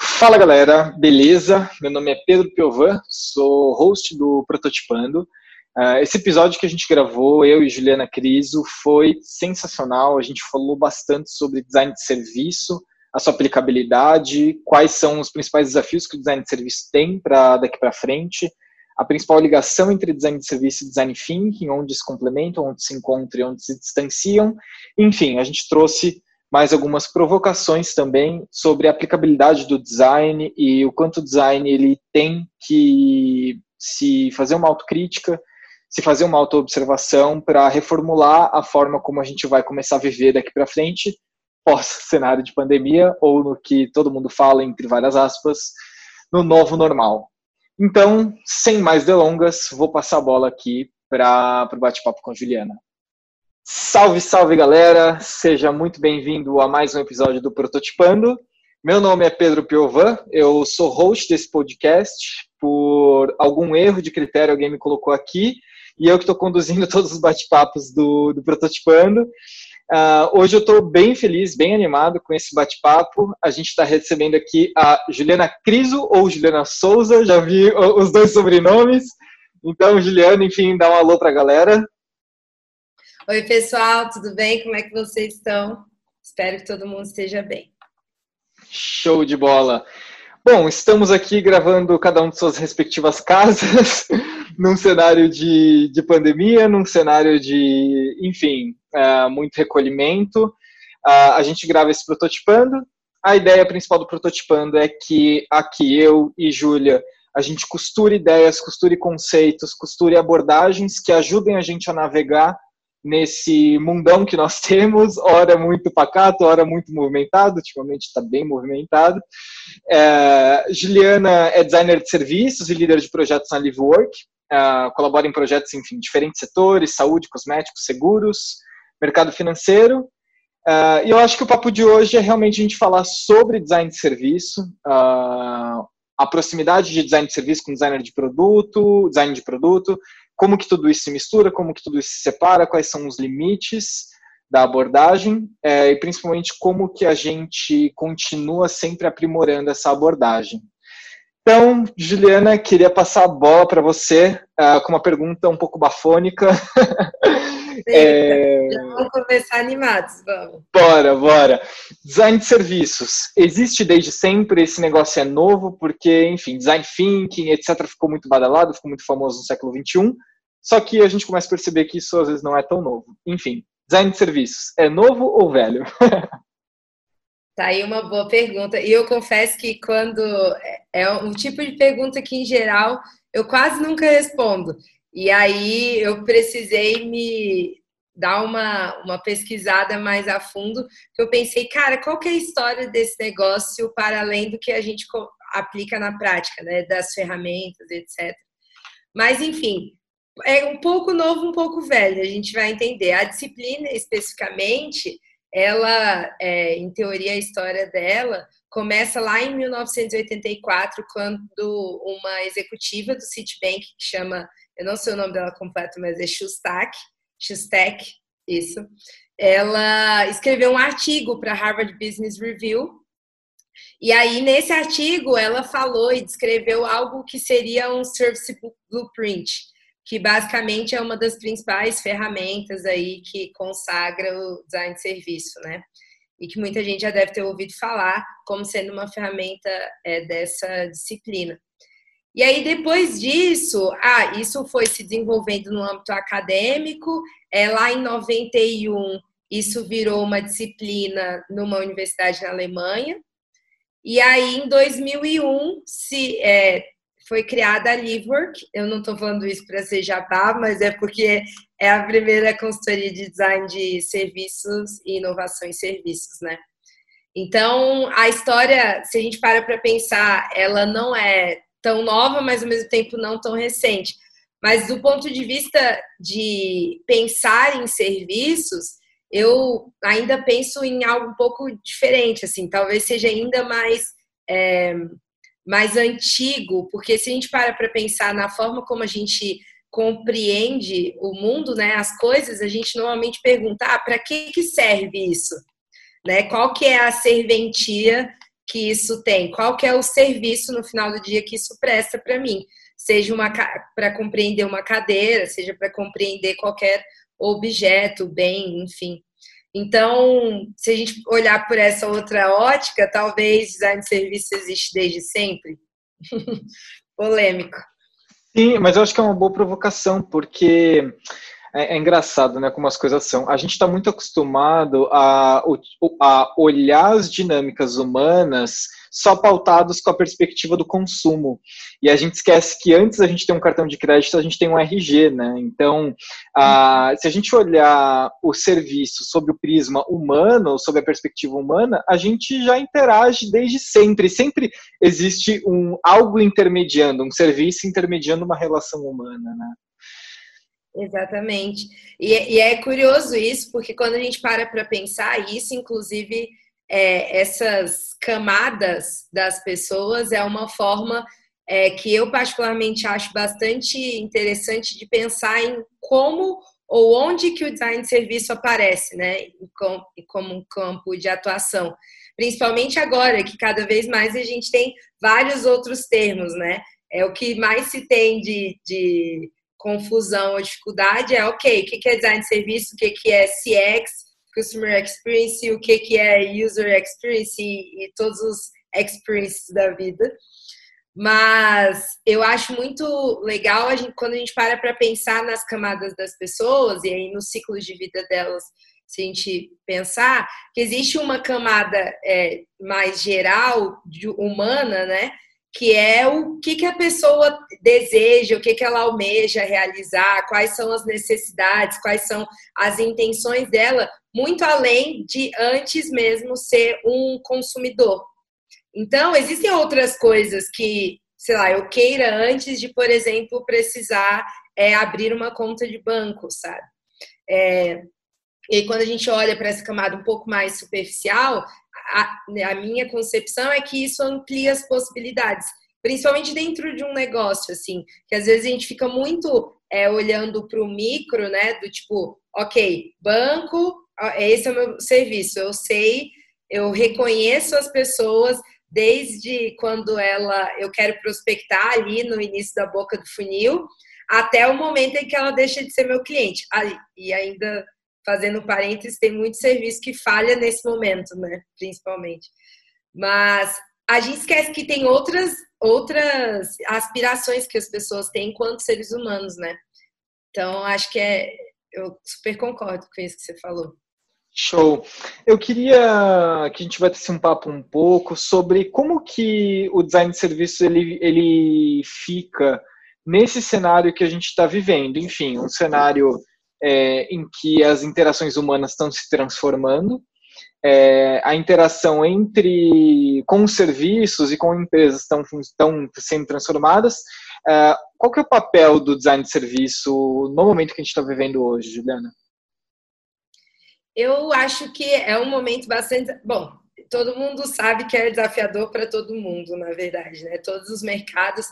Fala galera, beleza? Meu nome é Pedro Piovan, sou host do Prototipando. Uh, esse episódio que a gente gravou, eu e Juliana Criso, foi sensacional. A gente falou bastante sobre design de serviço, a sua aplicabilidade, quais são os principais desafios que o design de serviço tem para daqui para frente, a principal ligação entre design de serviço e design thinking, onde se complementam, onde se encontram e onde se distanciam. Enfim, a gente trouxe mais algumas provocações também sobre a aplicabilidade do design e o quanto o design ele tem que se fazer uma autocrítica, se fazer uma autoobservação para reformular a forma como a gente vai começar a viver daqui para frente, pós cenário de pandemia ou no que todo mundo fala entre várias aspas, no novo normal. Então, sem mais delongas, vou passar a bola aqui para o bate-papo com a Juliana. Salve, salve galera! Seja muito bem-vindo a mais um episódio do Prototipando. Meu nome é Pedro Piovan, eu sou host desse podcast. Por algum erro de critério, alguém me colocou aqui e eu que estou conduzindo todos os bate-papos do, do Prototipando. Uh, hoje eu estou bem feliz, bem animado com esse bate-papo. A gente está recebendo aqui a Juliana Criso ou Juliana Souza, já vi os dois sobrenomes. Então, Juliana, enfim, dá um alô para a galera. Oi, pessoal, tudo bem? Como é que vocês estão? Espero que todo mundo esteja bem. Show de bola. Bom, estamos aqui gravando cada um de suas respectivas casas, num cenário de, de pandemia, num cenário de, enfim, uh, muito recolhimento. Uh, a gente grava esse prototipando. A ideia principal do prototipando é que aqui eu e Júlia a gente costure ideias, costure conceitos, costure abordagens que ajudem a gente a navegar nesse mundão que nós temos, hora muito pacato, hora muito movimentado, ultimamente está bem movimentado. É, Juliana é designer de serviços e líder de projetos na LiveWork, é, colabora em projetos em diferentes setores, saúde, cosméticos, seguros, mercado financeiro. É, e eu acho que o papo de hoje é realmente a gente falar sobre design de serviço, é, a proximidade de design de serviço com designer de produto, design de produto, como que tudo isso se mistura, como que tudo isso se separa, quais são os limites da abordagem é, e principalmente como que a gente continua sempre aprimorando essa abordagem. Então, Juliana, queria passar a bola para você uh, com uma pergunta um pouco bafônica. é... Vamos começar animados, vamos. Bora, bora. Design de serviços. Existe desde sempre, esse negócio é novo, porque, enfim, design thinking, etc., ficou muito badalado, ficou muito famoso no século XXI. Só que a gente começa a perceber que isso às vezes não é tão novo. Enfim, design de serviços, é novo ou velho? Tá aí uma boa pergunta. E eu confesso que quando é um tipo de pergunta que, em geral, eu quase nunca respondo. E aí eu precisei me dar uma, uma pesquisada mais a fundo, que eu pensei, cara, qual que é a história desse negócio para além do que a gente aplica na prática, né? Das ferramentas, etc. Mas, enfim, é um pouco novo, um pouco velho, a gente vai entender. A disciplina, especificamente, ela, é, em teoria, a história dela começa lá em 1984, quando uma executiva do Citibank, que chama, eu não sei o nome dela completo, mas é Shustak, Shustak, isso, ela escreveu um artigo para Harvard Business Review, e aí, nesse artigo, ela falou e descreveu algo que seria um Service Blueprint, que basicamente é uma das principais ferramentas aí que consagra o design de serviço, né? E que muita gente já deve ter ouvido falar como sendo uma ferramenta é, dessa disciplina. E aí, depois disso, ah, isso foi se desenvolvendo no âmbito acadêmico. É, lá em 91, isso virou uma disciplina numa universidade na Alemanha. E aí, em 2001, se, é, foi criada a Livework. Eu não estou falando isso para ser jabá, mas é porque é a primeira consultoria de design de serviços e inovação em serviços, né? Então, a história, se a gente para para pensar, ela não é tão nova, mas ao mesmo tempo não tão recente. Mas do ponto de vista de pensar em serviços, eu ainda penso em algo um pouco diferente, assim, talvez seja ainda mais é, mais antigo, porque se a gente para para pensar na forma como a gente compreende o mundo, né, as coisas, a gente normalmente pergunta, ah, para que que serve isso? Né? Qual que é a serventia que isso tem? Qual que é o serviço no final do dia que isso presta para mim? Seja para compreender uma cadeira, seja para compreender qualquer objeto, bem, enfim. Então, se a gente olhar por essa outra ótica, talvez design de serviço existe desde sempre. Polêmico. Sim, mas eu acho que é uma boa provocação, porque é, é engraçado, né, como as coisas são. A gente está muito acostumado a, a olhar as dinâmicas humanas só pautados com a perspectiva do consumo. E a gente esquece que antes a gente tem um cartão de crédito, a gente tem um RG, né? Então, a, se a gente olhar o serviço sob o prisma humano, sob a perspectiva humana, a gente já interage desde sempre. Sempre existe um algo intermediando, um serviço intermediando uma relação humana, né? Exatamente. E, e, é curioso isso, porque quando a gente para para pensar isso, inclusive, é, essas camadas das pessoas é uma forma é, que eu particularmente acho bastante interessante de pensar em como ou onde que o design de serviço aparece, né, como um campo de atuação. Principalmente agora, que cada vez mais a gente tem vários outros termos, né? É o que mais se tem de, de confusão ou dificuldade é, ok, o que é design de serviço, o que é CX, Customer Experience, o que é User Experience e, todos os experiences da vida. Mas eu acho muito legal a gente, quando a gente para para pensar nas camadas das pessoas e aí nos ciclos de vida delas, se a gente pensar que existe uma camada é, mais geral, de, humana, né? Que é o que, que a pessoa deseja, o que, que ela almeja realizar, quais são as necessidades, quais são as intenções dela, muito além de antes mesmo ser um consumidor. Então, existem outras coisas que, sei lá, eu queira antes de, por exemplo, precisar é, abrir uma conta de banco, sabe? É, e quando a gente olha para essa camada um pouco mais superficial, a, a minha concepção é que isso amplia as possibilidades, principalmente dentro de um negócio, assim, que às vezes a gente fica muito é, olhando para o micro, né, do tipo, ok, banco, esse é o meu serviço, eu sei, eu reconheço as pessoas desde quando ela, eu quero prospectar ali no início da boca do funil, até o momento em que ela deixa de ser meu cliente. e ainda fazendo parênteses, tem muito serviço que falha nesse momento, né? Principalmente. Mas a gente esquece que tem outras, outras aspirações que as pessoas têm enquanto seres humanos, né? Então, acho que é. Eu super concordo com isso que você falou. Show. Eu queria que a gente batesse um papo um pouco sobre como que o design de serviço ele, ele fica nesse cenário que a gente está vivendo. Enfim, um cenário é, em que as interações humanas estão se transformando, é, a interação entre com os serviços e com empresas estão, estão sendo transformadas. É, qual que é o papel do design de serviço no momento que a gente está vivendo hoje, Juliana? Eu acho que é um momento bastante bom. Todo mundo sabe que é desafiador para todo mundo, na verdade, né? Todos os mercados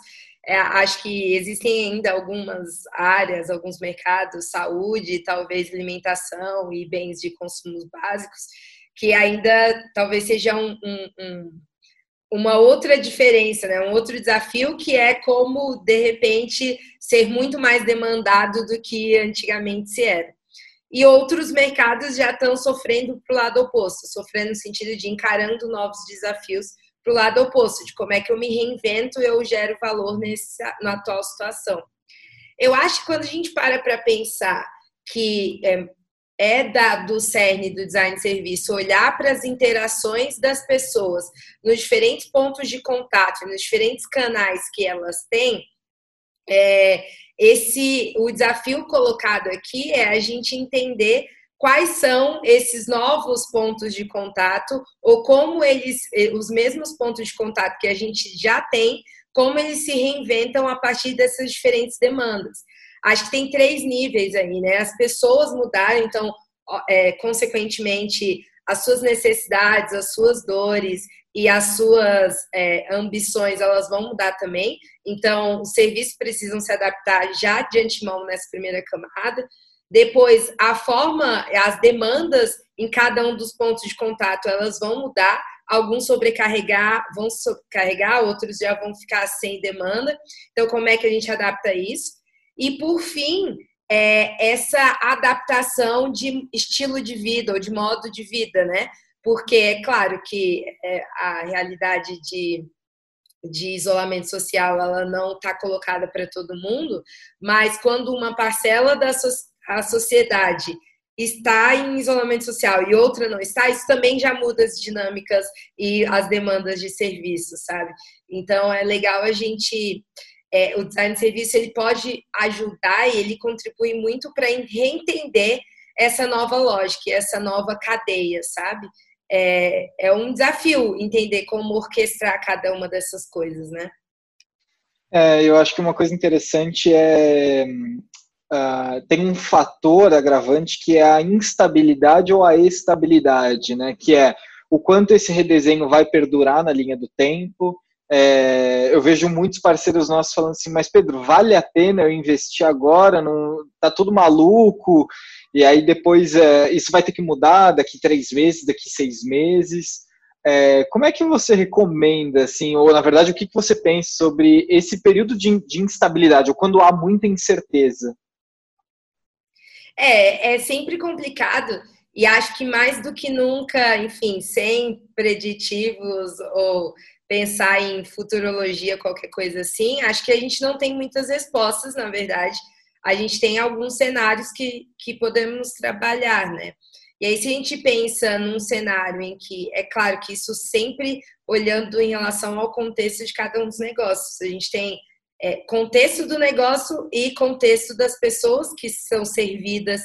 é, acho que existem ainda algumas áreas, alguns mercados, saúde, talvez alimentação e bens de consumo básicos, que ainda talvez seja um, um, um, uma outra diferença, né? um outro desafio, que é como, de repente, ser muito mais demandado do que antigamente se era. E outros mercados já estão sofrendo para o lado oposto, sofrendo no sentido de encarando novos desafios para o lado oposto, de como é que eu me reinvento e eu gero valor nessa, na atual situação. Eu acho que quando a gente para para pensar que é, é da, do cerne do design de serviço olhar para as interações das pessoas nos diferentes pontos de contato, nos diferentes canais que elas têm, é, esse o desafio colocado aqui é a gente entender quais são esses novos pontos de contato ou como eles, eh, os mesmos pontos de contato que a gente já tem, como eles se reinventam a partir dessas diferentes demandas. Acho que tem três níveis aí, né? As pessoas mudaram, então, é, consequentemente, as suas necessidades, as suas dores e as suas é, ambições, elas vão mudar também. Então, os serviços precisam se adaptar já de antemão nessa primeira camada. Depois, a forma, as demandas em cada um dos pontos de contato, elas vão mudar. Alguns sobrecarregar, vão sobrecarregar, outros já vão ficar sem demanda. Então, como é que a gente adapta isso? E, por fim, é essa adaptação de estilo de vida ou de modo de vida, né? Porque é claro que é, a realidade de, de isolamento social ela não está colocada para todo mundo, mas quando uma parcela da a sociedade está em isolamento social e outra não está, isso também já muda as dinâmicas e as demandas de serviço, sabe? Então é legal a gente é, o design de serviço ele pode ajudar e ele contribui muito para reentender essa nova lógica, essa nova cadeia, sabe? É, é um desafio entender como orquestrar cada uma dessas coisas, né? É, eu acho que uma coisa interessante é uh, tem um fator agravante que é a instabilidade ou a estabilidade, né? Que é o quanto esse redesenho vai perdurar na linha do tempo, é, eu vejo muitos parceiros nossos falando assim, mas Pedro, vale a pena eu investir agora? Não, tá tudo maluco, e aí depois é, isso vai ter que mudar daqui três meses, daqui seis meses. É, como é que você recomenda, assim, ou na verdade, o que, que você pensa sobre esse período de, de instabilidade, ou quando há muita incerteza? É, é sempre complicado. E acho que mais do que nunca, enfim, sem preditivos ou pensar em futurologia, qualquer coisa assim, acho que a gente não tem muitas respostas, na verdade. A gente tem alguns cenários que, que podemos trabalhar, né? E aí, se a gente pensa num cenário em que, é claro que isso sempre olhando em relação ao contexto de cada um dos negócios, a gente tem é, contexto do negócio e contexto das pessoas que são servidas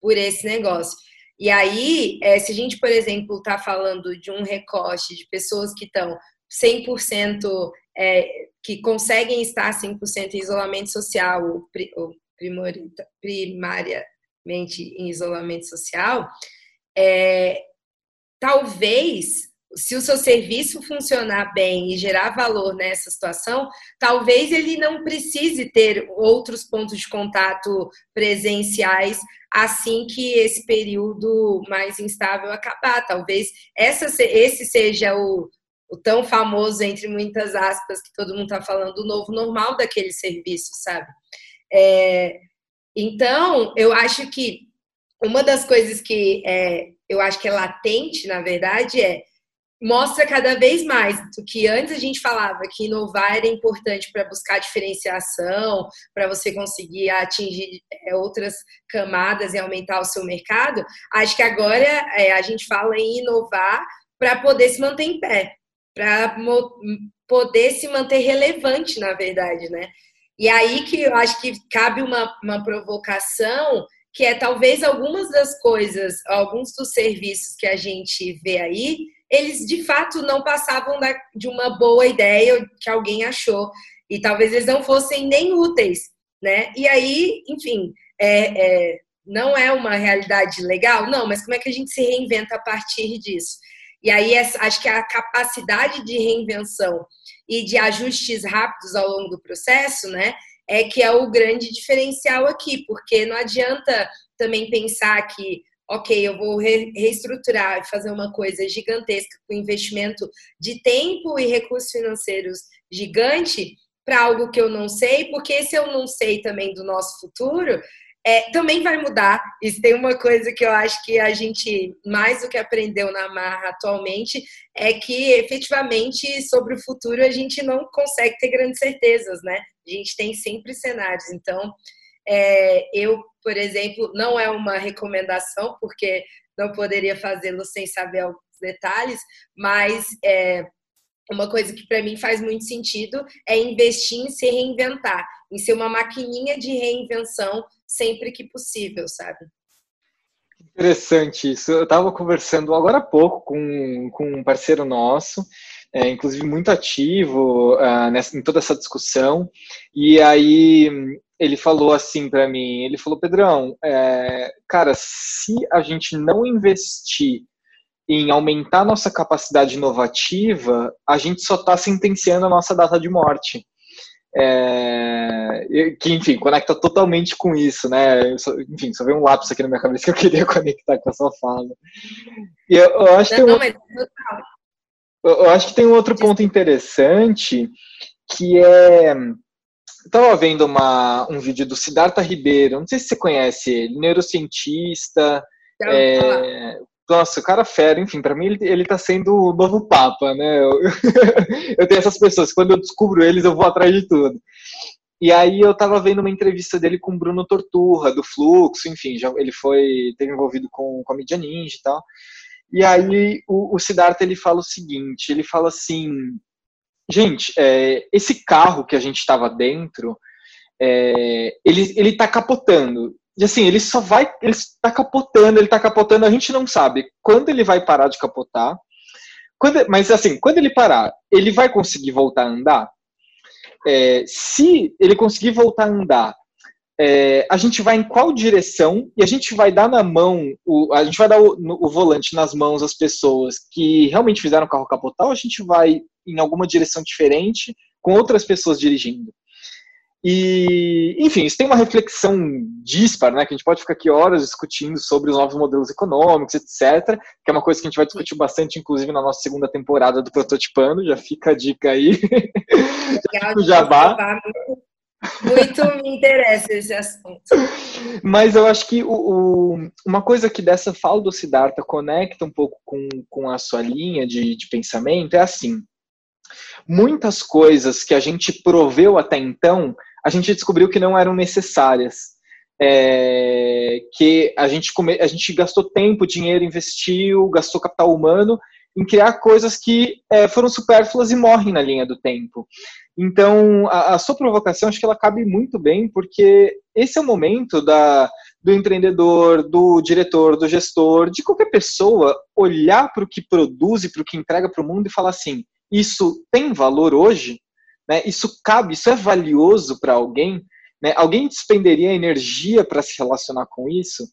por esse negócio. E aí, é, se a gente, por exemplo, está falando de um recorte de pessoas que estão 100% é, que conseguem estar 100% em isolamento social, ou, ou primariamente em isolamento social, é, talvez, se o seu serviço funcionar bem e gerar valor nessa situação, talvez ele não precise ter outros pontos de contato presenciais assim que esse período mais instável acabar. Talvez essa, esse seja o, o tão famoso, entre muitas aspas, que todo mundo está falando, o novo normal daquele serviço, sabe? É, então, eu acho que uma das coisas que é, eu acho que é latente, na verdade, é mostra cada vez mais do que antes a gente falava que inovar era importante para buscar diferenciação, para você conseguir atingir é, outras camadas e aumentar o seu mercado. Acho que agora é, a gente fala em inovar para poder se manter em pé para poder se manter relevante, na verdade, né? E aí que eu acho que cabe uma, uma provocação que é talvez algumas das coisas, alguns dos serviços que a gente vê aí, eles de fato não passavam da, de uma boa ideia que alguém achou e talvez eles não fossem nem úteis, né? E aí, enfim, é, é, não é uma realidade legal, não, mas como é que a gente se reinventa a partir disso? E aí acho que a capacidade de reinvenção e de ajustes rápidos ao longo do processo, né, é que é o grande diferencial aqui, porque não adianta também pensar que, ok, eu vou reestruturar e fazer uma coisa gigantesca com investimento de tempo e recursos financeiros gigante para algo que eu não sei, porque se eu não sei também do nosso futuro, é, também vai mudar. Isso tem uma coisa que eu acho que a gente, mais do que aprendeu na Marra atualmente, é que efetivamente sobre o futuro a gente não consegue ter grandes certezas, né? A gente tem sempre cenários. Então, é, eu, por exemplo, não é uma recomendação, porque não poderia fazê-lo sem saber alguns detalhes, mas é, uma coisa que para mim faz muito sentido é investir em se reinventar, em ser uma maquininha de reinvenção sempre que possível, sabe? Interessante isso. Eu estava conversando agora há pouco com, com um parceiro nosso é, inclusive muito ativo uh, nessa, em toda essa discussão. E aí ele falou assim para mim, ele falou, Pedrão, é, cara, se a gente não investir em aumentar nossa capacidade inovativa, a gente só está sentenciando a nossa data de morte. É, que, enfim, conecta totalmente com isso, né? Só, enfim, só veio um lápis aqui na minha cabeça que eu queria conectar com a sua fala. E eu, eu acho não, que tem um, eu acho que tem um outro ponto interessante que é estava vendo uma, um vídeo do Siddhartha Ribeiro, não sei se você conhece ele, neurocientista, é, nossa, o cara fera, enfim, para mim ele, ele tá sendo o novo Papa, né? Eu, eu tenho essas pessoas, quando eu descubro eles, eu vou atrás de tudo. E aí eu tava vendo uma entrevista dele com o Bruno Torturra, do Fluxo, enfim, já, ele foi, teve envolvido com, com a mídia ninja e tal. E aí o, o Siddhartha, ele fala o seguinte, ele fala assim, gente, é, esse carro que a gente estava dentro, é, ele, ele tá capotando. E assim, ele só vai. Ele está capotando, ele está capotando, a gente não sabe quando ele vai parar de capotar. Quando, mas assim, quando ele parar, ele vai conseguir voltar a andar? É, se ele conseguir voltar a andar, é, a gente vai em qual direção e a gente vai dar na mão, o, a gente vai dar o, o, volante nas mãos das pessoas que realmente fizeram o carro capotar ou a gente vai em alguma direção diferente com outras pessoas dirigindo? E, enfim, isso tem uma reflexão dispar, né, que a gente pode ficar aqui horas discutindo sobre os novos modelos econômicos, etc., que é uma coisa que a gente vai discutir bastante, inclusive, na nossa segunda temporada do Prototipando, já fica a dica aí. Legal, o jabá. Muito, muito me interessa esse assunto. Mas eu acho que o, o, uma coisa que dessa fala do Siddhartha conecta um pouco com, com a sua linha de, de pensamento é assim, muitas coisas que a gente proveu até então a gente descobriu que não eram necessárias. É, que a gente, come, a gente gastou tempo, dinheiro, investiu, gastou capital humano em criar coisas que é, foram supérfluas e morrem na linha do tempo. Então, a, a, sua provocação, acho que ela cabe muito bem, porque esse é o momento da, do empreendedor, do diretor, do gestor, de qualquer pessoa olhar para o que produz e para o que entrega para o mundo e falar assim: isso tem valor hoje? Né? Isso cabe, isso é valioso para alguém? Né? Alguém despenderia energia para se relacionar com isso?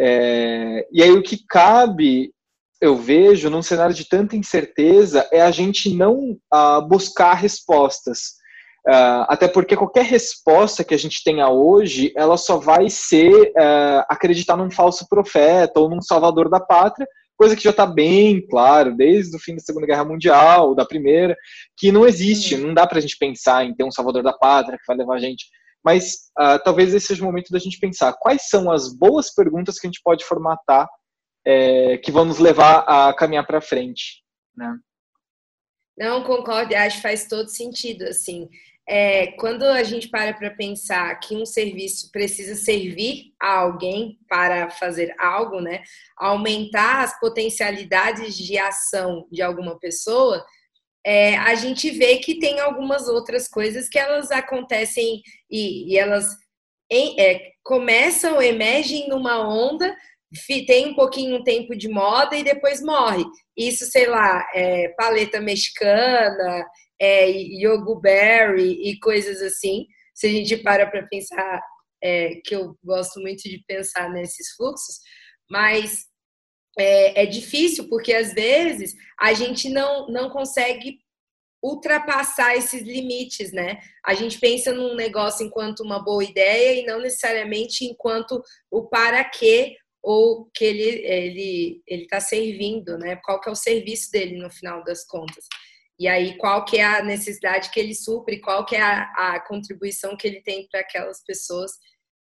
É, e aí o que cabe, eu vejo, num cenário de tanta incerteza, é a gente não uh, buscar respostas. Uh, até porque qualquer resposta que a gente tenha hoje, ela só vai ser uh, acreditar num falso profeta ou num salvador da pátria, coisa que já está bem claro desde o fim da Segunda Guerra Mundial, da Primeira, que não existe, não dá para a gente pensar em ter um salvador da pátria que vai levar a gente. Mas uh, talvez esse seja o momento da gente pensar quais são as boas perguntas que a gente pode formatar é, que vão nos levar a caminhar para frente, né? Não, concordo, acho que faz todo sentido, assim é, quando a gente para para pensar que um serviço precisa servir a alguém para fazer algo, né, aumentar as potencialidades de ação de alguma pessoa, é, a gente vê que tem algumas outras coisas que elas acontecem e, e elas em, é, começam, emergem numa onda, tem um pouquinho um tempo de moda e depois morre. Isso, sei lá, é, paleta mexicana, é, Yogoberry e coisas assim. Se a gente para para pensar, é, que eu gosto muito de pensar nesses fluxos, mas é, é difícil porque às vezes a gente não, não consegue ultrapassar esses limites, né? A gente pensa num negócio enquanto uma boa ideia e não necessariamente enquanto o para quê ou que ele ele ele está servindo, né? Qual que é o serviço dele no final das contas? E aí, qual que é a necessidade que ele supre, qual que é a, a contribuição que ele tem para aquelas pessoas.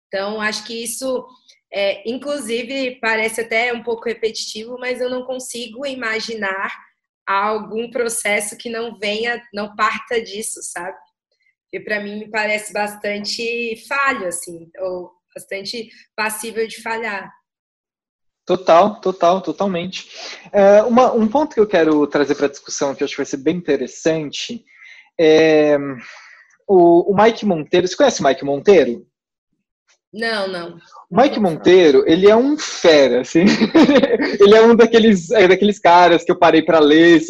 Então, acho que isso, é, inclusive, parece até um pouco repetitivo, mas eu não consigo imaginar algum processo que não venha, não parta disso, sabe? Que para mim me parece bastante falho, assim, ou bastante passível de falhar. Total, total, totalmente. É, uma, um ponto que eu quero trazer para a discussão, que eu acho que vai ser bem interessante, é o, o Mike Monteiro. Você conhece o Mike Monteiro? Não, não. O Mike Monteiro, ele é um fera, assim. ele é um daqueles, é daqueles caras que eu parei para ler.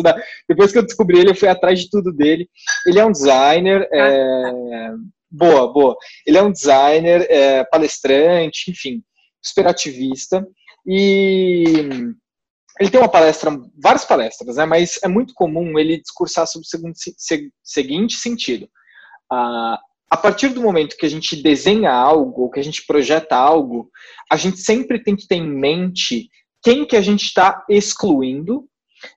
Depois que eu descobri ele, eu fui atrás de tudo dele. Ele é um designer, é... boa, boa. Ele é um designer, é, palestrante, enfim, super ativista. E ele tem uma palestra, várias palestras, né? Mas é muito comum ele discursar sobre o seguinte, seguinte sentido. Ah, a partir do momento que a gente desenha algo, que a gente projeta algo, a gente sempre tem que ter em mente quem que a gente está excluindo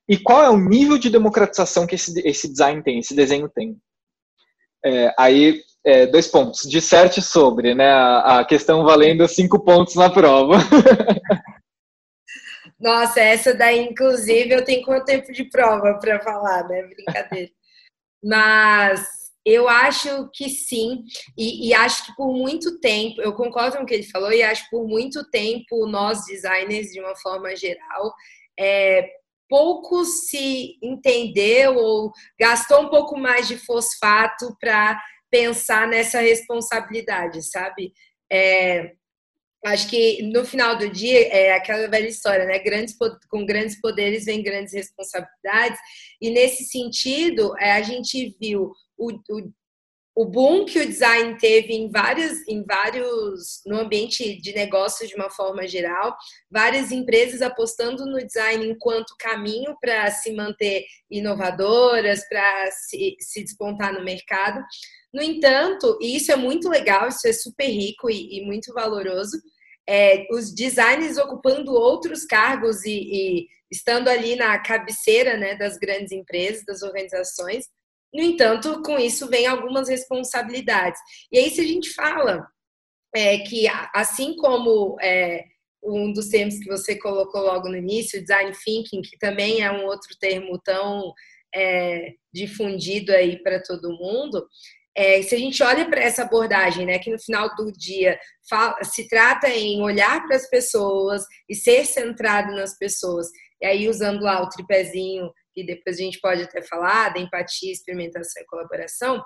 e qual é o nível de democratização que esse, esse design tem, esse desenho tem. É, aí, é, dois pontos. Disserte sobre, né? A, a questão valendo cinco pontos na prova. Nossa, essa daí, inclusive, eu tenho quanto tempo de prova para falar, né? Brincadeira. Mas eu acho que sim, e, e, acho que por muito tempo, eu concordo com o que ele falou, e acho que por muito tempo nós designers, de uma forma geral, é, pouco se entendeu ou gastou um pouco mais de fosfato para pensar nessa responsabilidade, sabe? É, acho que no final do dia é aquela velha história, né? Grandes, com grandes poderes vem grandes responsabilidades, e nesse sentido, é, a gente viu o, o, o boom que o design teve em vários, em vários, no ambiente de negócios de uma forma geral, várias empresas apostando no design enquanto caminho para se manter inovadoras, para se, se despontar no mercado. No entanto, e isso é muito legal, isso é super rico e, e muito valoroso, é, os designers ocupando outros cargos e, e, estando ali na cabeceira né, das grandes empresas, das organizações, no entanto, com isso vem algumas responsabilidades. E aí, se a gente fala é, que, assim como é, um dos termos que você colocou logo no início, design thinking, que também é um outro termo tão é, difundido aí para todo mundo, é, se a gente olha para essa abordagem, né, que no final do dia fala, se trata em olhar para as pessoas e ser centrado nas pessoas, e aí usando lá o tripézinho que depois a gente pode até falar, da empatia, experimentação e colaboração.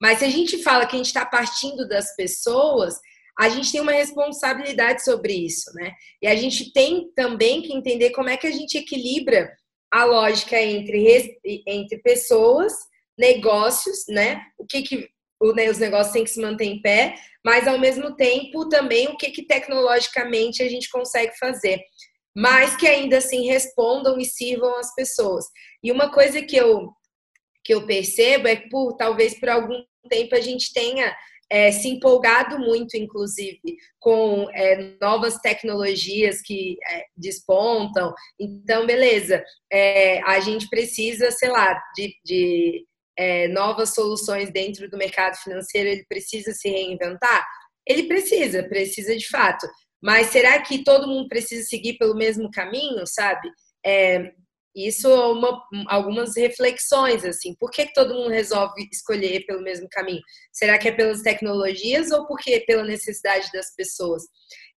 Mas se a gente fala que a gente está partindo das pessoas, a gente tem uma responsabilidade sobre isso, né? E a gente tem também que entender como é que a gente equilibra a lógica entre, entre pessoas, negócios, né? O que, que os negócios têm que se manter em pé, mas ao mesmo tempo também o que, que tecnologicamente a gente consegue fazer mas que ainda assim respondam e sirvam as pessoas. E uma coisa que eu, que eu percebo é que, por, talvez por algum tempo, a gente tenha é, se empolgado muito, inclusive, com é, novas tecnologias que é, despontam. Então, beleza, é, a gente precisa, sei lá, de, de é, novas soluções dentro do mercado financeiro, ele precisa se reinventar? Ele precisa, precisa de fato. Mas será que todo mundo precisa seguir pelo mesmo caminho, sabe? É, isso é uma, algumas reflexões, assim. Por que, todo mundo resolve escolher pelo mesmo caminho? Será que é pelas tecnologias ou porque pela necessidade das pessoas?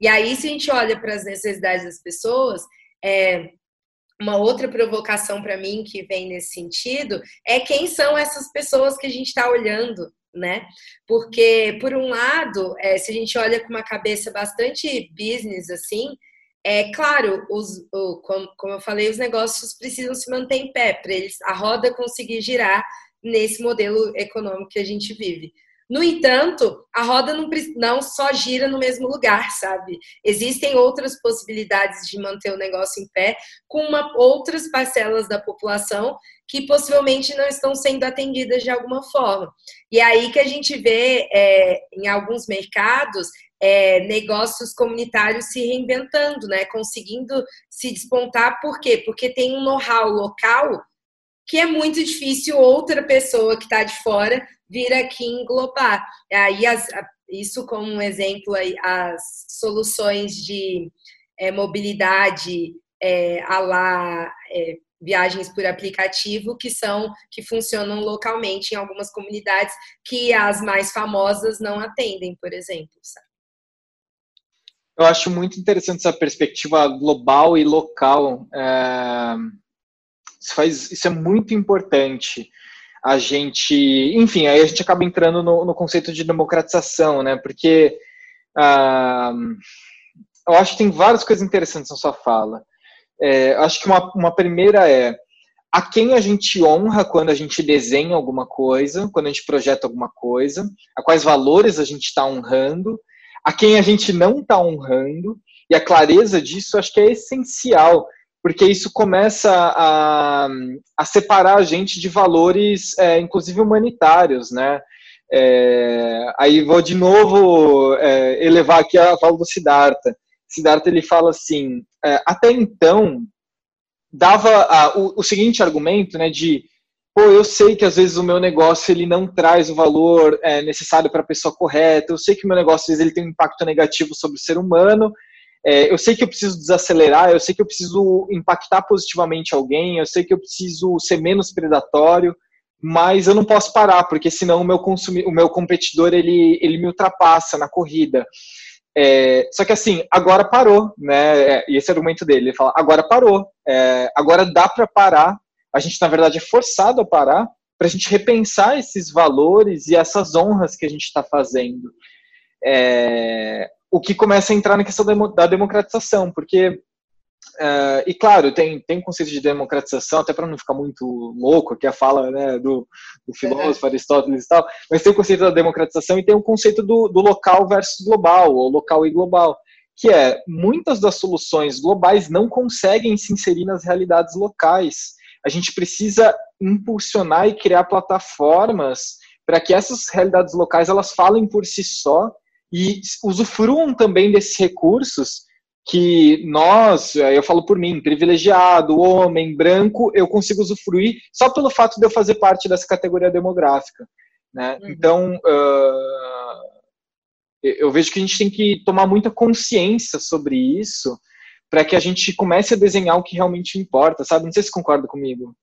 E aí, se a gente olha para as necessidades das pessoas, é, uma outra provocação para mim que vem nesse sentido é quem são essas pessoas que a gente está olhando, né? Porque, por um lado, é, se a gente olha com uma cabeça bastante business, assim, é claro, os, o, como, como eu falei, os negócios precisam se manter em pé para eles a roda conseguir girar nesse modelo econômico que a gente vive. No entanto, a roda não, não só gira no mesmo lugar, sabe? Existem outras possibilidades de manter o negócio em pé com uma, outras parcelas da população que possivelmente não estão sendo atendidas de alguma forma. E é aí que a gente vê é, em alguns mercados é, negócios comunitários se reinventando, né? Conseguindo se despontar. Por quê? Porque tem um know-how local que é muito difícil outra pessoa que está de fora vir aqui englobar. Aí, as, isso como um exemplo, as soluções de é, mobilidade é, a lá, é, viagens por aplicativo que são que funcionam localmente em algumas comunidades que as mais famosas não atendem, por exemplo. Sabe? Eu acho muito interessante essa perspectiva global e local. É... Isso, faz, isso é muito importante a gente, enfim, aí a gente acaba entrando no, no conceito de democratização, né? Porque Ah, eu acho que tem várias coisas interessantes na sua fala. É, acho que uma, uma primeira é a quem a gente honra quando a gente desenha alguma coisa, quando a gente projeta alguma coisa, a quais valores a gente está honrando, a quem a gente não está honrando, e a clareza disso acho que é essencial, porque isso começa a, a separar a gente de valores, é, inclusive humanitários, né? É, aí vou de novo é, elevar aqui a fala do Siddhartha. Siddhartha ele fala assim: é, até então dava a, o, o, seguinte argumento, né, de pô, eu sei que às vezes o meu negócio ele não traz o valor é, necessário para a pessoa correta, eu sei que o meu negócio às vezes ele tem um impacto negativo sobre o ser humano, é, eu sei que eu preciso desacelerar, eu sei que eu preciso impactar positivamente alguém, eu sei que eu preciso ser menos predatório, mas eu não posso parar, porque senão o meu, consumi o meu competidor ele, ele me ultrapassa na corrida. É, só que assim, agora parou, né? É, e esse é argumento dele, ele fala, agora parou, é, agora dá para parar. A gente na verdade é forçado a parar para a gente repensar esses valores e essas honras que a gente está fazendo. É, o que começa a entrar na questão da democratização, porque Uh, e claro, tem, tem conceito de democratização, até para não ficar muito louco, que é a fala né, do, do filósofo Aristóteles e tal, mas tem o conceito da democratização e tem o conceito do, do local versus global, ou local e global, que é muitas das soluções globais não conseguem se inserir nas realidades locais. A gente precisa impulsionar e criar plataformas para que essas realidades locais elas falem por si só e usufruam também desses recursos que nós, eu falo por mim, privilegiado, homem, branco, eu consigo usufruir só pelo fato de eu fazer parte dessa categoria demográfica. Né? Uhum. Então, uh, eu vejo que a gente tem que tomar muita consciência sobre isso para que a gente comece a desenhar o que realmente importa, sabe? Não sei se concorda comigo.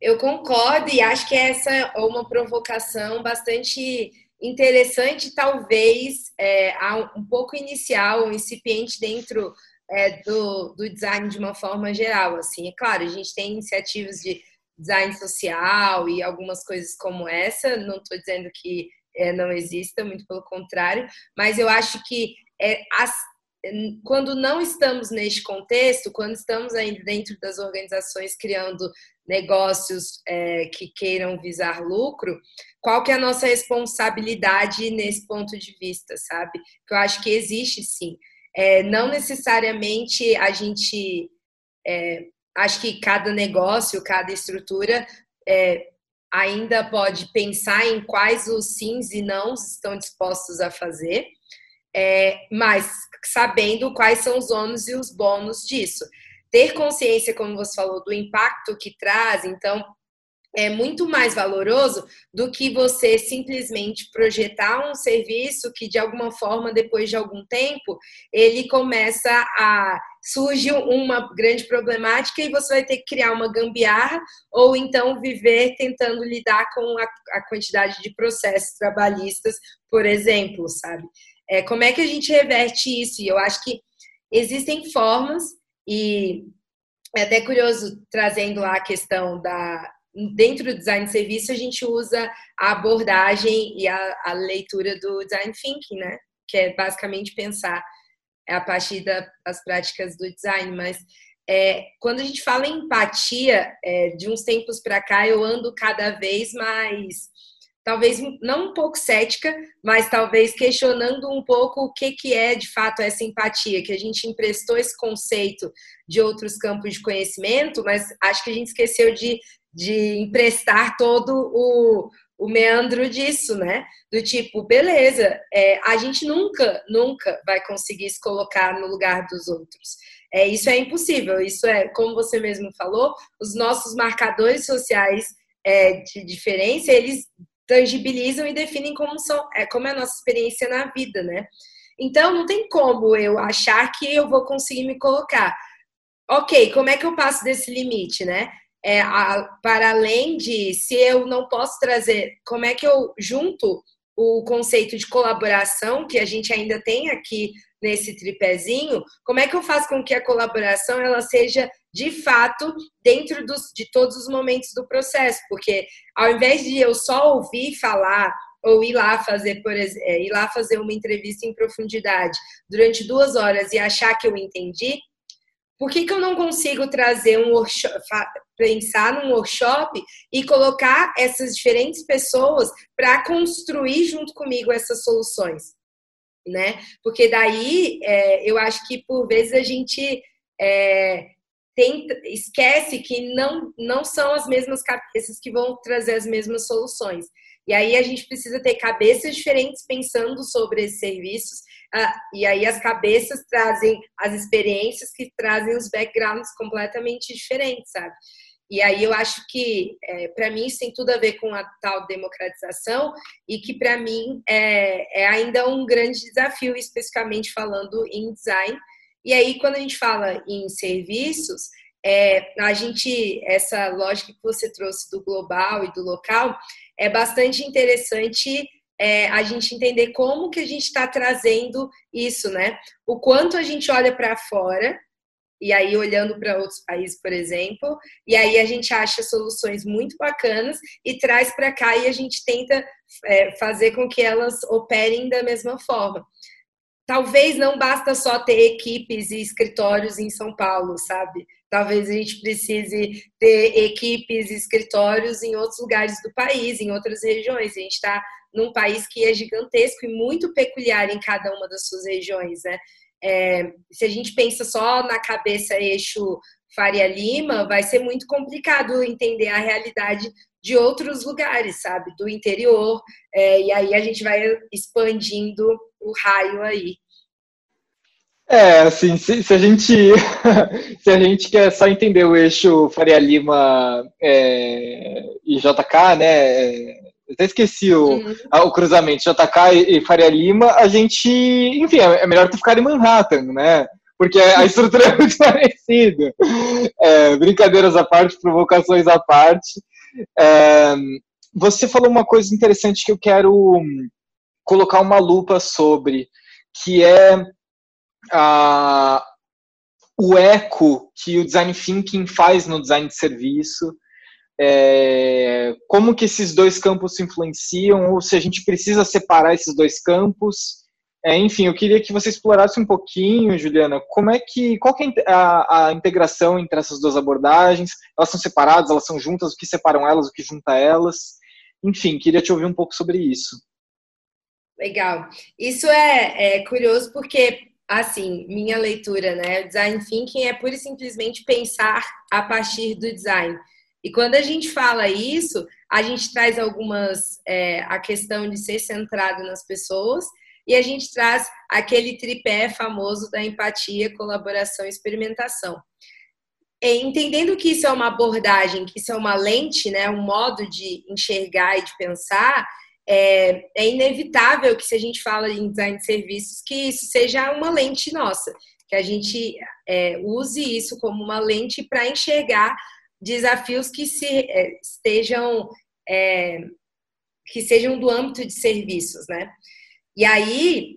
Eu concordo e acho que essa é uma provocação bastante interessante, talvez, é, um pouco inicial, um incipiente dentro é, do, do design de uma forma geral. Assim, é claro, a gente tem iniciativas de design social e algumas coisas como essa. Não estou dizendo que é, não exista, muito pelo contrário, mas eu acho que é, as, quando não estamos neste contexto, quando estamos ainda dentro das organizações criando negócios é, que queiram visar lucro, qual que é a nossa responsabilidade nesse ponto de vista, sabe? Que eu acho que existe sim. É, não necessariamente a gente. É, acho que cada negócio, cada estrutura é, ainda pode pensar em quais os sims e não estão dispostos a fazer, é, mas sabendo quais são os ônus e os bônus disso. Ter consciência, como você falou, do impacto que traz, então é muito mais valoroso do que você simplesmente projetar um serviço que de alguma forma depois de algum tempo ele começa a surge uma grande problemática e você vai ter que criar uma gambiarra ou então viver tentando lidar com a, a quantidade de processos trabalhistas, por exemplo, sabe? É, como é que a gente reverte isso? E eu acho que existem formas e é até curioso trazendo lá a questão da dentro do design de serviço, a gente usa a abordagem e a, a leitura do design thinking, né? Que é basicamente pensar a partir das práticas do design. Mas é, quando a gente fala em empatia, é, de uns tempos para cá, eu ando cada vez mais talvez não um pouco cética, mas talvez questionando um pouco o que, que é de fato essa empatia, que a gente emprestou esse conceito de outros campos de conhecimento, mas acho que a gente esqueceu de de emprestar todo o, o meandro disso, né? Do tipo, beleza, é, a gente nunca, nunca vai conseguir se colocar no lugar dos outros. É, isso é impossível. Isso é, como você mesmo falou, os nossos marcadores sociais é, de diferença, eles tangibilizam e definem como, são, é, como é a nossa experiência na vida, né? Então, não tem como eu achar que eu vou conseguir me colocar. Ok, como é que eu passo desse limite, né? é, a, para além de se eu não posso trazer, como é que eu junto o conceito de colaboração que a gente ainda tem aqui nesse tripézinho, como é que eu faço com que a colaboração ela seja de fato dentro dos, de todos os momentos do processo? Porque ao invés de eu só ouvir falar ou ir lá fazer, por é, ir lá fazer uma entrevista em profundidade durante duas horas e achar que eu entendi, por que, que eu não consigo trazer um workshop, pensar num workshop e colocar essas diferentes pessoas para construir junto comigo essas soluções? Né? Porque daí é, eu acho que por vezes a gente é, esquece que não, não são as mesmas cabeças que vão trazer as mesmas soluções. E aí a gente precisa ter cabeças diferentes pensando sobre esses serviços. Uh, e aí as cabeças trazem as experiências que trazem os backgrounds completamente diferentes, sabe? E aí eu acho que, é, para mim, isso tem tudo a ver com a tal democratização e que, para mim, é, é ainda um grande desafio, especificamente falando em design. E aí, quando a gente fala em serviços, é, a gente, essa lógica que você trouxe do global e do local, é bastante interessante é, a gente entender como que a gente está trazendo isso, né? O quanto a gente olha para fora, e aí olhando para outros países, por exemplo, e aí a gente acha soluções muito bacanas e traz para cá e a gente tenta é, fazer com que elas operem da mesma forma. Talvez não basta só ter equipes e escritórios em São Paulo, sabe? Talvez a gente precise ter equipes e escritórios em outros lugares do país, em outras regiões. A gente está num país que é gigantesco e muito peculiar em cada uma das suas regiões, né? É, se a gente pensa só na cabeça eixo Faria Lima, vai ser muito complicado entender a realidade de outros lugares, sabe? Do interior, é, e aí a gente vai expandindo o raio aí. É, assim, se, se, a gente se a gente quer só entender o eixo Faria Lima é, e JK, né? É, até esqueci o, uhum. o cruzamento JK e, e, Faria Lima, a gente, enfim, é, é melhor tu ficar em Manhattan, né? Porque a estrutura é muito parecida. É, brincadeiras à parte, provocações à parte. É, você falou uma coisa interessante que eu quero colocar uma lupa sobre, que é a, o eco que o design thinking faz no design de serviço, é, como que esses dois campos se influenciam, ou se a gente precisa separar esses dois campos. É, enfim, eu queria que você explorasse um pouquinho, Juliana, como é que, qual que é a, a, integração entre essas duas abordagens? Elas são separadas, elas são juntas, o que separam elas, o que junta elas? Enfim, queria te ouvir um pouco sobre isso. Legal. Isso é, é curioso porque assim, minha leitura, né? Design thinking é pura e simplesmente pensar a partir do design. E quando a gente fala isso, a gente traz algumas é, a questão de ser centrado nas pessoas e a gente traz aquele tripé famoso da empatia, colaboração e experimentação. É, entendendo que isso é uma abordagem, que isso é uma lente, né, um modo de enxergar e de pensar, é, é, inevitável que se a gente fala em design de serviços, que isso seja uma lente nossa, que a gente é, use isso como uma lente para enxergar desafios que se é, estejam é, que sejam do âmbito de serviços, né? E aí,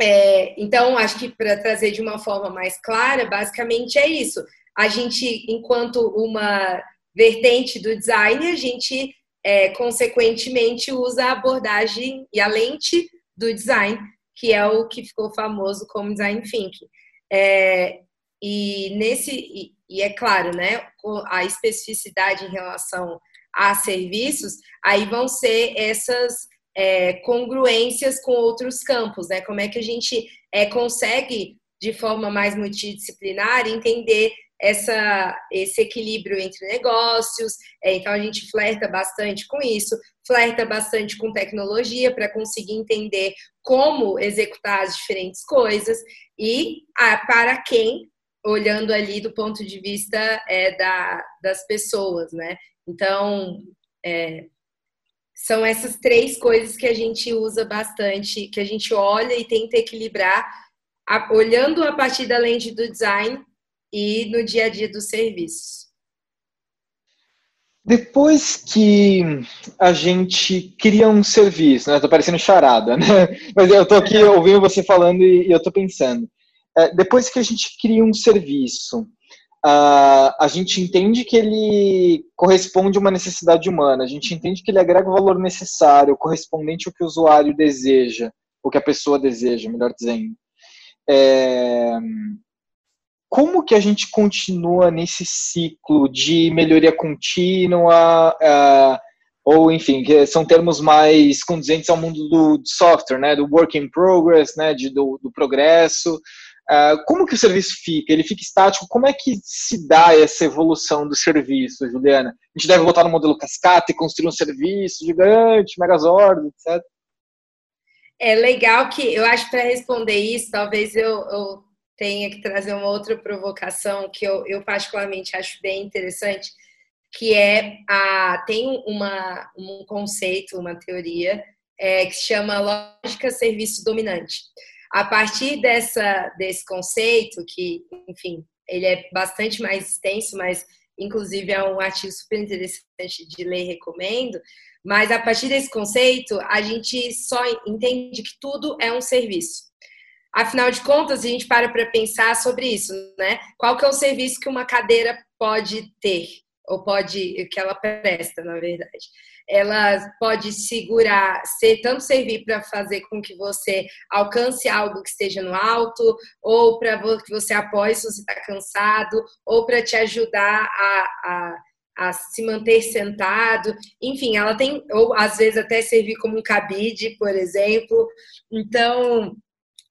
é, então acho que para trazer de uma forma mais clara, basicamente é isso. A gente, enquanto uma vertente do design, a gente é, consequentemente, usa a abordagem e a lente do design, que é o que ficou famoso como design thinking. É, e nesse e, e, é claro, né, a especificidade em relação a serviços, aí vão ser essas é, congruências com outros campos, né? Como é que a gente é, consegue de forma mais multidisciplinar entender essa, esse equilíbrio entre negócios. É, então, a gente flerta bastante com isso, flerta bastante com tecnologia para conseguir entender como executar as diferentes coisas e ah, para quem, olhando ali do ponto de vista é, da, das pessoas, né? Então, é, são essas três coisas que a gente usa bastante, que a gente olha e tenta equilibrar, a, olhando a partir da lente do design e no dia a dia dos serviços. Depois que a gente cria um serviço, né? Tô parecendo charada, né? Mas eu tô aqui ouvindo você falando e eu tô pensando. É, depois que a gente cria um serviço, uh, a gente entende que ele corresponde a uma necessidade humana, a gente entende que ele agrega o valor necessário, correspondente ao que o usuário deseja, o que a pessoa deseja, melhor dizendo. É, como que a gente continua nesse ciclo de melhoria contínua, uh, ou enfim, são termos mais condizentes ao mundo do software, né, do work in progress, né, de, do, do progresso. Uh, como que o serviço fica? Ele fica estático? Como é que se dá essa evolução do serviço, Juliana? A gente deve voltar no modelo cascata e construir um serviço gigante, megazord, etc. É legal que eu acho para responder isso, talvez eu, eu tenha que trazer uma outra provocação que eu, eu particularmente acho bem interessante, que é a tem uma, um conceito, uma teoria é, que se chama lógica serviço dominante. A partir dessa, desse conceito, que, enfim, ele é bastante mais extenso, mas inclusive é um artigo super interessante de ler, recomendo. Mas a partir desse conceito, a gente só entende que tudo é um serviço. Afinal de contas, a gente para para pensar sobre isso, né? Qual que é o serviço que uma cadeira pode ter ou pode que ela presta, na verdade? Ela pode segurar, ser tanto servir para fazer com que você alcance algo que esteja no alto, ou para que você apoie se você está cansado, ou para te ajudar a, a a se manter sentado, enfim, ela tem, ou às vezes até servir como um cabide, por exemplo. Então,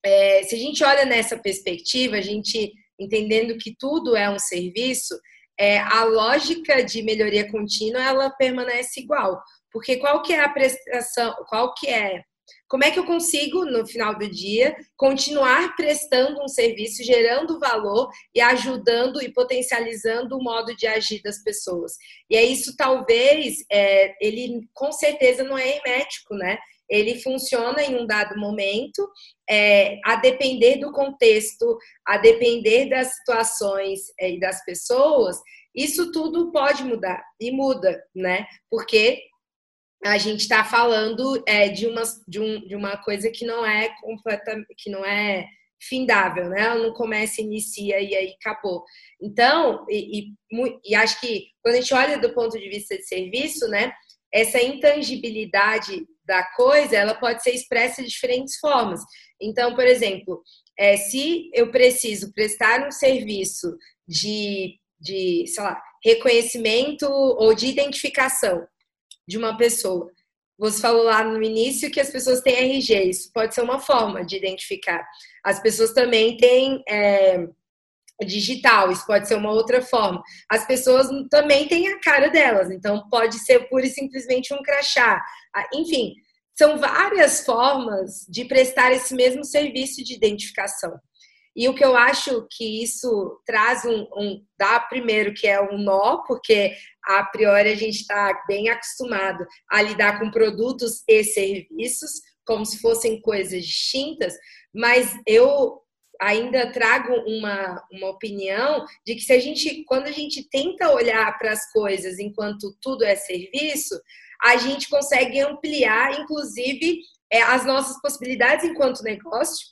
é, se a gente olha nessa perspectiva, a gente entendendo que tudo é um serviço, é, a lógica de melhoria contínua ela permanece igual, porque qual que é a prestação, qual que é, como é que eu consigo no final do dia continuar prestando um serviço, gerando valor e ajudando e potencializando o modo de agir das pessoas? E é isso talvez é, ele com certeza não é hermético, né? Ele funciona em um dado momento, é, a depender do contexto, a depender das situações é, e das pessoas, isso tudo pode mudar e muda, né? Porque a gente está falando é, de, uma, de, um, de uma coisa que não é completa, que não é findável, né? Ela não começa, inicia e aí acabou. Então, e, e, e acho que quando a gente olha do ponto de vista de serviço, né? Essa intangibilidade da coisa, ela pode ser expressa de diferentes formas. Então, por exemplo, é, se eu preciso prestar um serviço de, de, sei lá, reconhecimento ou de identificação de uma pessoa, você falou lá no início que as pessoas têm RG, isso pode ser uma forma de identificar. As pessoas também têm é, digital, isso pode ser uma outra forma. As pessoas também têm a cara delas, então pode ser pura e simplesmente um crachá. Ah, enfim, são várias formas de prestar esse mesmo serviço de identificação. E o que eu acho que isso traz um, um dá primeiro que é um nó, porque a priori a gente está bem acostumado a lidar com produtos e serviços como se fossem coisas distintas, mas eu ainda trago uma, uma opinião de que se a gente, quando a gente tenta olhar para as coisas enquanto tudo é serviço, a gente consegue ampliar, inclusive, é, as nossas possibilidades enquanto negócio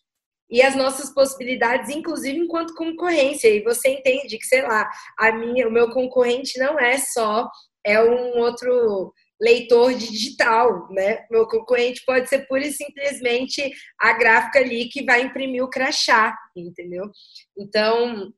e as nossas possibilidades, inclusive, enquanto concorrência. E você entende que, sei lá, a minha, o meu concorrente não é só é um outro leitor de digital, né? Meu concorrente pode ser pura e simplesmente a gráfica ali que vai imprimir o crachá, entendeu? Então,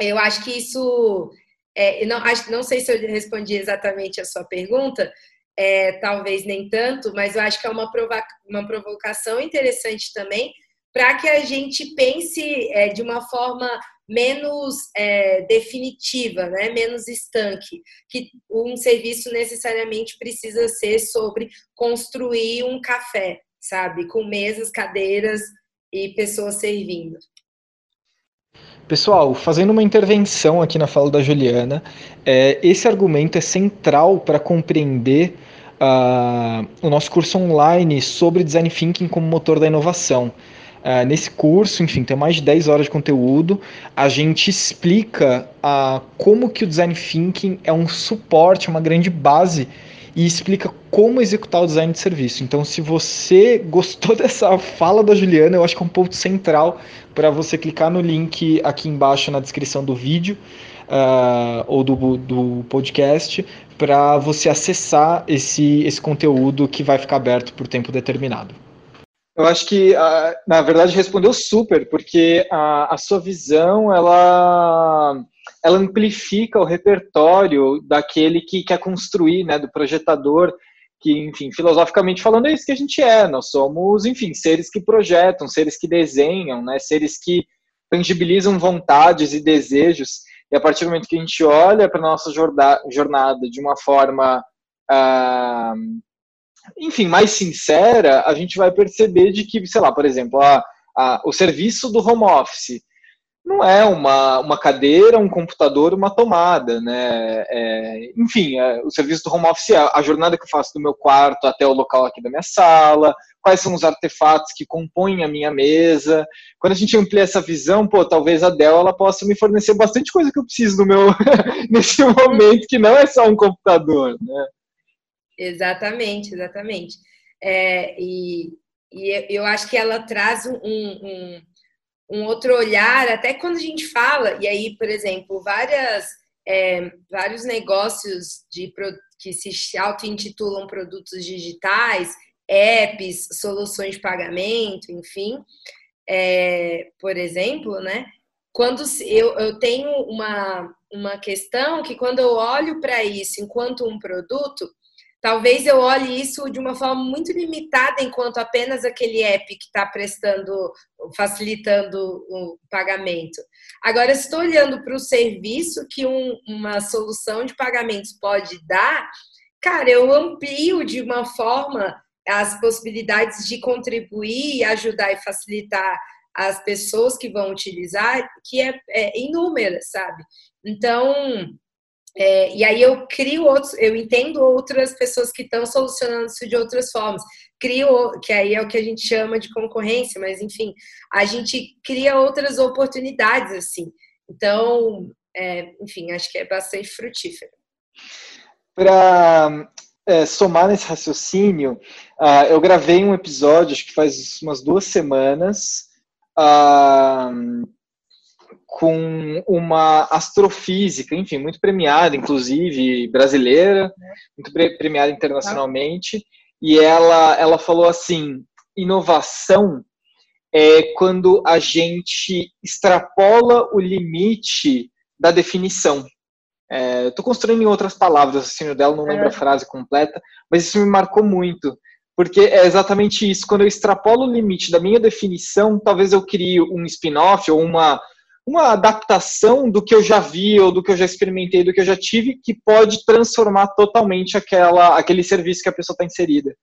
eu acho que isso, é, não, acho, não sei se eu respondi exatamente a sua pergunta, é, talvez nem tanto, mas eu acho que é uma, provoca, uma provocação interessante também para que a gente pense é, de uma forma menos é, definitiva, né? menos estanque, que um serviço necessariamente precisa ser sobre construir um café, sabe? Com mesas, cadeiras e pessoas servindo. Pessoal, fazendo uma intervenção aqui na fala da Juliana, é, esse argumento é central para compreender uh, o nosso curso online sobre Design Thinking como motor da inovação. Uh, nesse curso, enfim, tem mais de 10 horas de conteúdo. A gente explica uh, como que o design thinking é um suporte, uma grande base e explica como executar o design de serviço. Então, se você gostou dessa fala da Juliana, eu acho que é um ponto central para você clicar no link aqui embaixo na descrição do vídeo uh, ou do, do podcast para você acessar esse, esse conteúdo que vai ficar aberto por tempo determinado. Eu acho que, ah, na verdade, respondeu super, porque a, a sua visão, ela, ela amplifica o repertório daquele que quer construir, né, do projetador, que, enfim, filosoficamente falando, é isso que a gente é. Nós somos, enfim, seres que projetam, seres que desenham, né, seres que tangibilizam vontades e desejos. E a partir do momento que a gente olha para a nossa jornada de uma forma, ah, enfim, mais sincera, a gente vai perceber de que, sei lá, por exemplo, a, a, o serviço do home office não é uma, uma cadeira, um computador, uma tomada, né? É, enfim, é, o serviço do home office é a jornada que eu faço do meu quarto até o local aqui da minha sala, quais são os artefatos que compõem a minha mesa. Quando a gente amplia essa visão, pô, talvez a Dell ela possa me fornecer bastante coisa que eu preciso no meu nesse momento, que não é só um computador, né? Exatamente, exatamente. É, e, e eu acho que ela traz um, um um outro olhar, até quando a gente fala, e aí, por exemplo, várias, é, vários negócios de, que se auto-intitulam produtos digitais, apps, soluções de pagamento, enfim, é, por exemplo, né? Quando eu, eu tenho uma, uma questão que quando eu olho para isso enquanto um produto, Talvez eu olhe isso de uma forma muito limitada, enquanto apenas aquele app que está prestando, facilitando o pagamento. Agora, estou olhando para o serviço que um, uma solução de pagamentos pode dar, cara, eu amplio de uma forma as possibilidades de contribuir, ajudar e facilitar as pessoas que vão utilizar, que é, é inúmeras, sabe? Então, é, e aí eu crio outros, eu entendo outras pessoas que estão solucionando isso de outras formas. Crio, que aí é o que a gente chama de concorrência, mas enfim, a gente cria outras oportunidades assim. Então, é, enfim, acho que é bastante frutífero. Para é, somar nesse raciocínio, uh, eu gravei um episódio, acho que faz umas duas semanas, uh, com uma astrofísica, enfim, muito premiada, inclusive brasileira, muito premiada internacionalmente, e ela, ela falou assim: inovação é quando a gente extrapola o limite da definição. Estou é, construindo em outras palavras, o raciocínio dela, não lembro a é. frase completa, mas isso me marcou muito, porque é exatamente isso. Quando eu extrapolo o limite da minha definição, talvez eu crie um spin-off ou uma uma adaptação do que eu já vi ou do que eu já experimentei, do que eu já tive, que pode transformar totalmente aquela, aquele serviço que a pessoa está inserida.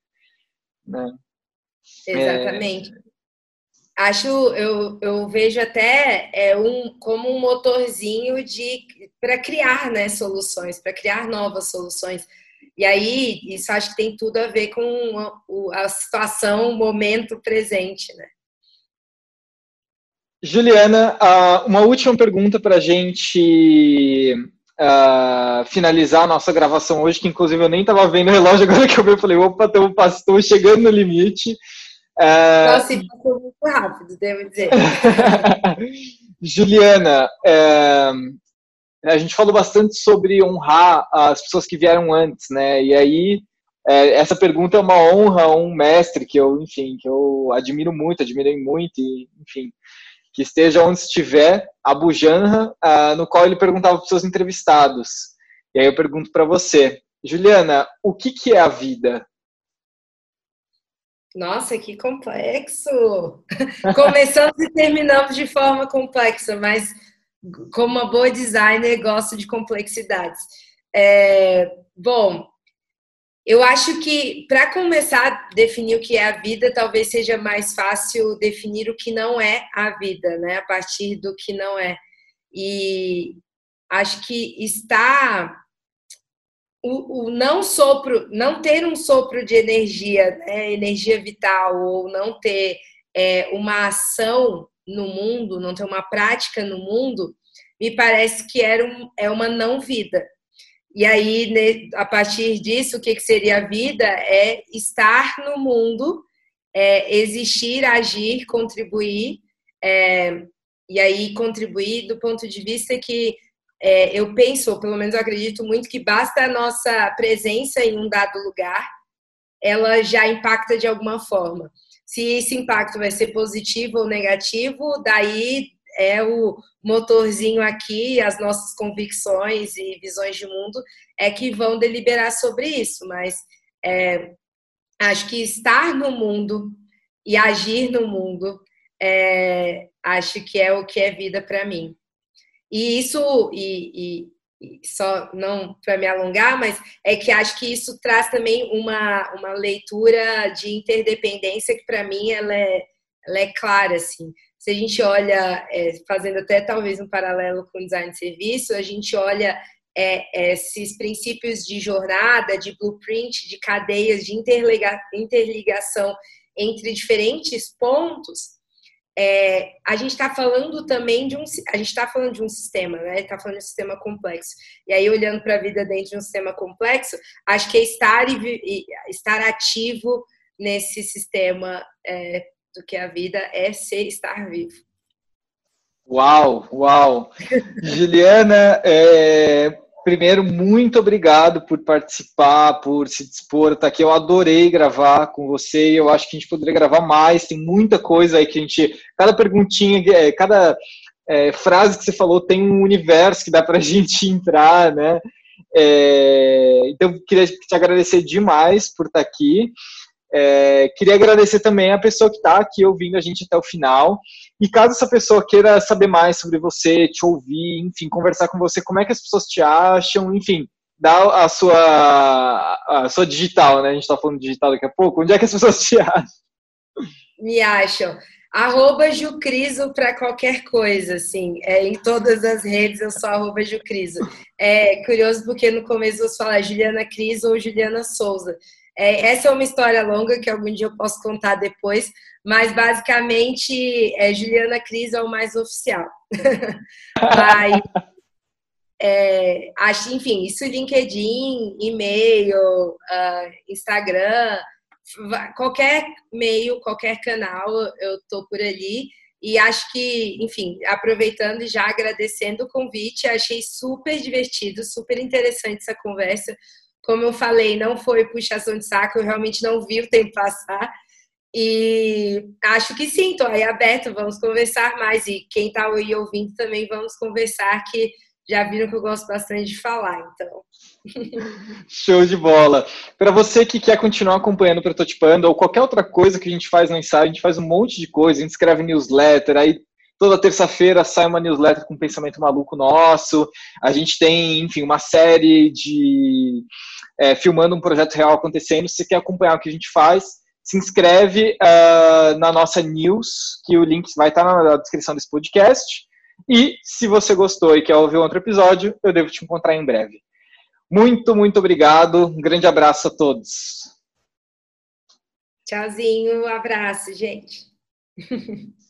Né? Exatamente. É... Acho, eu, eu vejo até é, um, como um motorzinho de para criar né, soluções, para criar novas soluções. E aí, isso acho que tem tudo a ver com a, a situação, o momento presente, né? Juliana, uma última pergunta para a gente uh, finalizar a nossa gravação hoje, que inclusive eu nem estava vendo o relógio agora que eu vi, eu falei, opa, estou chegando no limite. Uh... Nossa, passou muito rápido, devo dizer. Juliana, uh, a gente falou bastante sobre honrar as pessoas que vieram antes, né? E aí, é, essa pergunta é uma honra a um mestre que eu, enfim, que eu admiro muito, admirei muito, e, enfim, que esteja onde estiver, Abu Janra, uh, no qual ele perguntava para os seus entrevistados. E aí eu pergunto para você, Juliana, o que, que é a vida? Nossa, que complexo! Começamos e terminamos de forma complexa, mas como uma boa designer, gosto de complexidades. É, bom, eu acho que para começar a definir o que é a vida, talvez seja mais fácil definir o que não é a vida, né? A partir do que não é. E acho que está o, o não sopro, não ter um sopro de energia, né? energia vital, ou não ter é, uma ação no mundo, não ter uma prática no mundo, me parece que era um, é uma não vida. E aí, a partir disso, o que seria a vida é estar no mundo, é existir, agir, contribuir, é, e aí contribuir do ponto de vista que é, eu penso, ou pelo menos eu acredito muito, que basta a nossa presença em um dado lugar, ela já impacta de alguma forma. Se esse impacto vai ser positivo ou negativo, daí é o motorzinho aqui, as nossas convicções e visões de mundo é que vão deliberar sobre isso. Mas é, acho que estar no mundo e agir no mundo, é, acho que é o que é vida para mim. E isso, e, e, e só não para me alongar, mas é que acho que isso traz também uma, uma leitura de interdependência que para mim ela é, ela é clara, assim. Se a gente olha, é, fazendo até talvez um paralelo com o design de serviço, a gente olha é, esses princípios de jornada, de blueprint, de cadeias, de interliga, interligação entre diferentes pontos, é, a gente está falando também de um a gente está falando de um sistema, né? Está falando de um sistema complexo. E aí olhando para a vida dentro de um sistema complexo, acho que é estar e, estar ativo nesse sistema é, do que a vida é ser estar vivo. Uau, uau, Juliana, é, primeiro, muito obrigado por participar, por se dispor, estar tá aqui. Eu adorei gravar com você. Eu acho que a gente poderia gravar mais. Tem muita coisa aí que a gente. Cada perguntinha, é, cada é, frase que você falou tem um universo que dá para a gente entrar, né? É, então, queria te agradecer demais por estar tá aqui. É, queria agradecer também a pessoa que está aqui ouvindo a gente até o final. E caso essa pessoa queira saber mais sobre você, te ouvir, enfim, conversar com você, como é que as pessoas te acham, enfim, dá a sua, a sua digital, né? A gente está falando digital daqui a pouco. Onde é que as pessoas te acham? Me acham. Arroba Jucriso para qualquer coisa, assim. É, em todas as redes eu sou arroba Jucriso. É curioso porque no começo você fala Juliana Cris ou Juliana Souza. É, essa é uma história longa que algum dia eu posso contar depois, mas basicamente é, Juliana Cris é o mais oficial. mas, é, acho, enfim, isso LinkedIn, e-mail, uh, Instagram, qualquer meio, qualquer canal, eu tô por ali. E acho que, enfim, aproveitando e já agradecendo o convite, achei super divertido, super interessante essa conversa como eu falei, não foi puxação de saco, eu realmente não vi o tempo passar. E acho que sim, estou aí aberto, vamos conversar mais. E quem está aí ouvindo também, vamos conversar, que já viram que eu gosto bastante de falar, então. Show de bola. Para você que quer continuar acompanhando o Prototipando ou qualquer outra coisa que a gente faz no ensaio, a gente faz um monte de coisa, a gente escreve newsletter, aí toda terça-feira sai uma newsletter com um pensamento maluco nosso. A gente tem, enfim, uma série de é, filmando um projeto real acontecendo. Se você quer acompanhar o que a gente faz, se inscreve uh, na nossa news, que o link vai estar na descrição desse podcast. E se você gostou e quer ouvir outro episódio, eu devo te encontrar em breve. Muito, muito obrigado. Um grande abraço a todos. Tchauzinho, um abraço, gente.